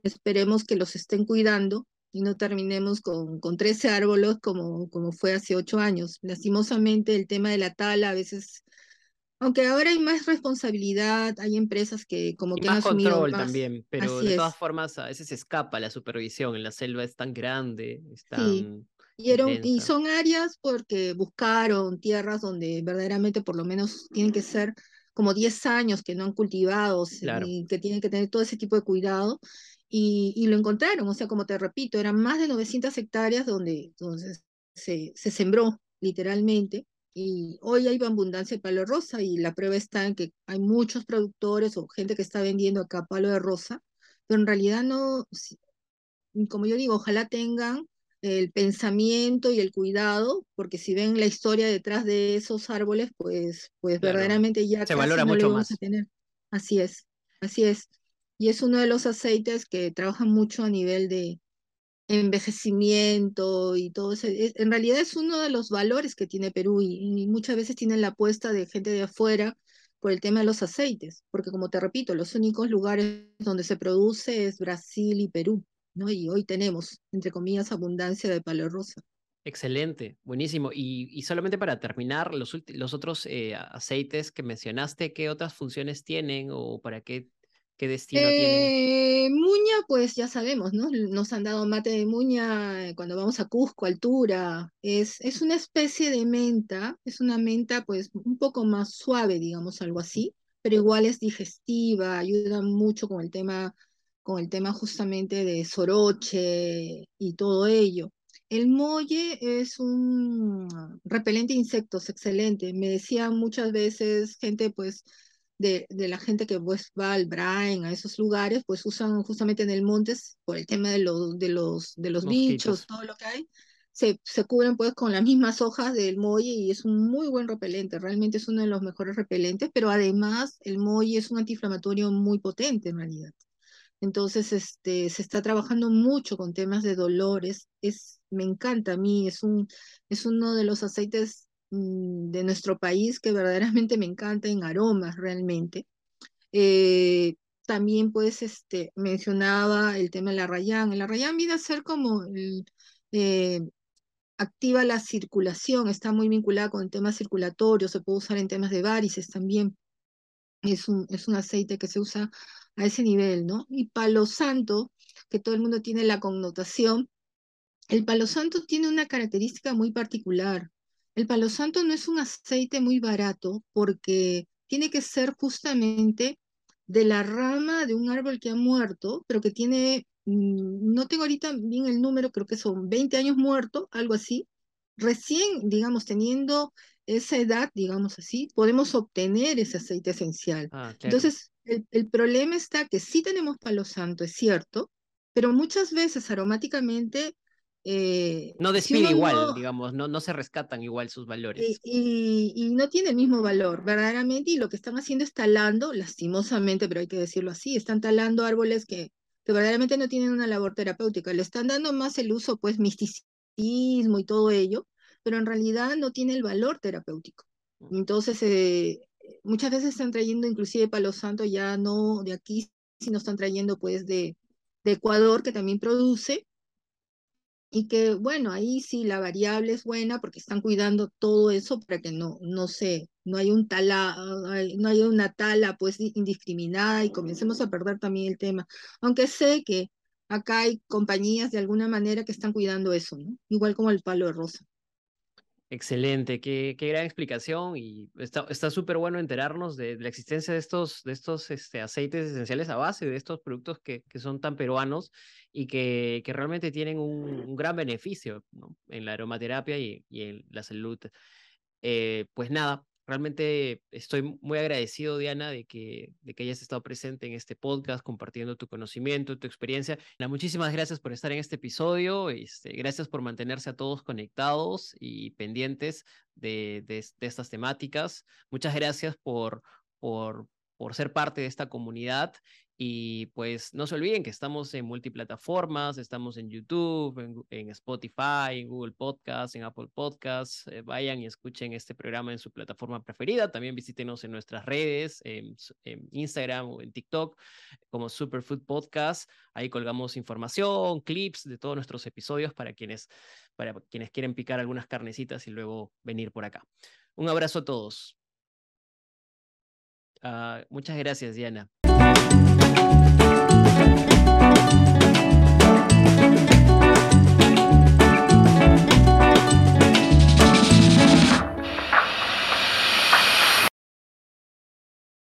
Esperemos que los estén cuidando y no terminemos con, con 13 árboles como, como fue hace ocho años. Lastimosamente el tema de la tala a veces, aunque ahora hay más responsabilidad, hay empresas que como que más control también, pero de todas formas a veces escapa la supervisión, en la selva es tan grande, es tan... Y, y son áreas porque buscaron tierras donde verdaderamente por lo menos tienen que ser como 10 años que no han cultivado y que tienen que tener todo ese tipo de cuidado y, lo encontraron, o sea, como te repito, eran más de 900 hectáreas donde, entonces se, se sembró literalmente y hoy hay abundancia de palo de rosa y la prueba está en que hay muchos productores o gente que está vendiendo acá palo de rosa, pero en realidad no, como yo digo, ojalá tengan el pensamiento y el cuidado, porque si ven la historia detrás de esos árboles, pues, pues verdaderamente ya se valora mucho más. A tener. Así es, así es. Y es uno de los aceites que trabaja mucho a nivel de envejecimiento y todo eso. En realidad es uno de los valores que tiene Perú y, y muchas veces tienen la apuesta de gente de afuera por el tema de los aceites, porque como te repito, los únicos lugares donde se produce es Brasil y Perú. Y hoy tenemos, entre comillas, abundancia de palo rosa. Excelente, buenísimo. Y, solamente para terminar, los, los otros eh, aceites que mencionaste, ¿qué otras funciones tienen o para qué, qué destino? Eh, muña, pues ya sabemos, ¿no? Nos han dado mate de muña eh, cuando vamos a Cusco, altura. Es, es una especie de menta, es una menta pues un poco más suave, digamos, algo así, pero igual es digestiva, ayuda mucho con el tema con el tema justamente de soroche y todo ello. El molle es un repelente de insectos excelente. Me decían muchas veces gente, pues, de, la gente que pues, va al Brain, a esos lugares, pues usan justamente en el montes por el tema de, los de los, de los bichos, todo lo que hay. Se, se, cubren pues con las mismas hojas del molle y es un muy buen repelente, realmente es uno de los mejores repelentes, pero además el molle es un antiinflamatorio muy potente en realidad. Entonces, este, se está trabajando mucho con temas de dolores. Es, me encanta a mí, es, un, es uno de los aceites de nuestro país que verdaderamente me encanta en aromas realmente. Eh, también, pues, este, mencionaba el tema de la rayán. El rayán viene a ser como eh, activa la circulación, está muy vinculada con el tema circulatorio, se puede usar en temas de varices también. Es un, es un aceite que se usa a ese nivel, ¿no? Y palo santo, que todo el mundo tiene la connotación, el palo santo tiene una característica muy particular. El palo santo no es un aceite muy barato porque tiene que ser justamente de la rama de un árbol que ha muerto, pero que tiene, mm, no tengo ahorita bien el número, creo que son 20 años muerto, algo así. Recién, digamos, teniendo esa edad, digamos así, podemos obtener ese aceite esencial. Ah, Entonces, el, problema está que sí tenemos palo santo, es cierto, pero muchas veces aromáticamente... Eh, no despide igual, digamos, no, no se rescatan igual sus valores. Y, y, no tiene el mismo valor, verdaderamente, y lo que están haciendo es talando, lastimosamente, pero hay que decirlo así, están talando árboles que, que verdaderamente no tienen una labor terapéutica, le están dando más el uso, pues, misticismo y todo ello, pero en realidad no tiene el valor terapéutico. Mm. Entonces, eh, muchas veces están trayendo inclusive palo santo ya no de aquí, sino están trayendo pues de, de Ecuador, que también produce, y que bueno, ahí sí la variable es buena porque están cuidando todo eso para que no, no sé, no hay un tala, no hay una tala pues indiscriminada y comencemos a perder también el tema. Aunque sé que acá hay compañías de alguna manera que están cuidando eso, ¿no? Igual como el palo de rosa. Excelente, qué, qué, gran explicación y está súper bueno enterarnos de, la existencia de estos, de estos este, aceites esenciales a base de estos productos que, que son tan peruanos y que, que realmente tienen un, gran beneficio en la aromaterapia y, y en la salud. Eh, pues nada, Realmente estoy muy agradecido, Diana, de que, de que hayas estado presente en este podcast, compartiendo tu conocimiento, tu experiencia. Muchísimas gracias por estar en este episodio. Este, gracias por mantenerse a todos conectados y pendientes de, de, de estas temáticas. Muchas gracias por, por, por ser parte de esta comunidad y pues no se olviden que estamos en multiplataformas, estamos en YouTube, en, Spotify, en Google Podcasts, en Apple Podcasts. Eh, vayan y escuchen este programa en su plataforma preferida. También visítenos en nuestras redes, en, Instagram o en TikTok, como Superfood Podcast. Ahí colgamos información, clips de todos nuestros episodios para quienes, para quienes quieren picar algunas carnecitas y luego venir por acá. Un abrazo a todos. Ah, muchas gracias, Diana. Thank you.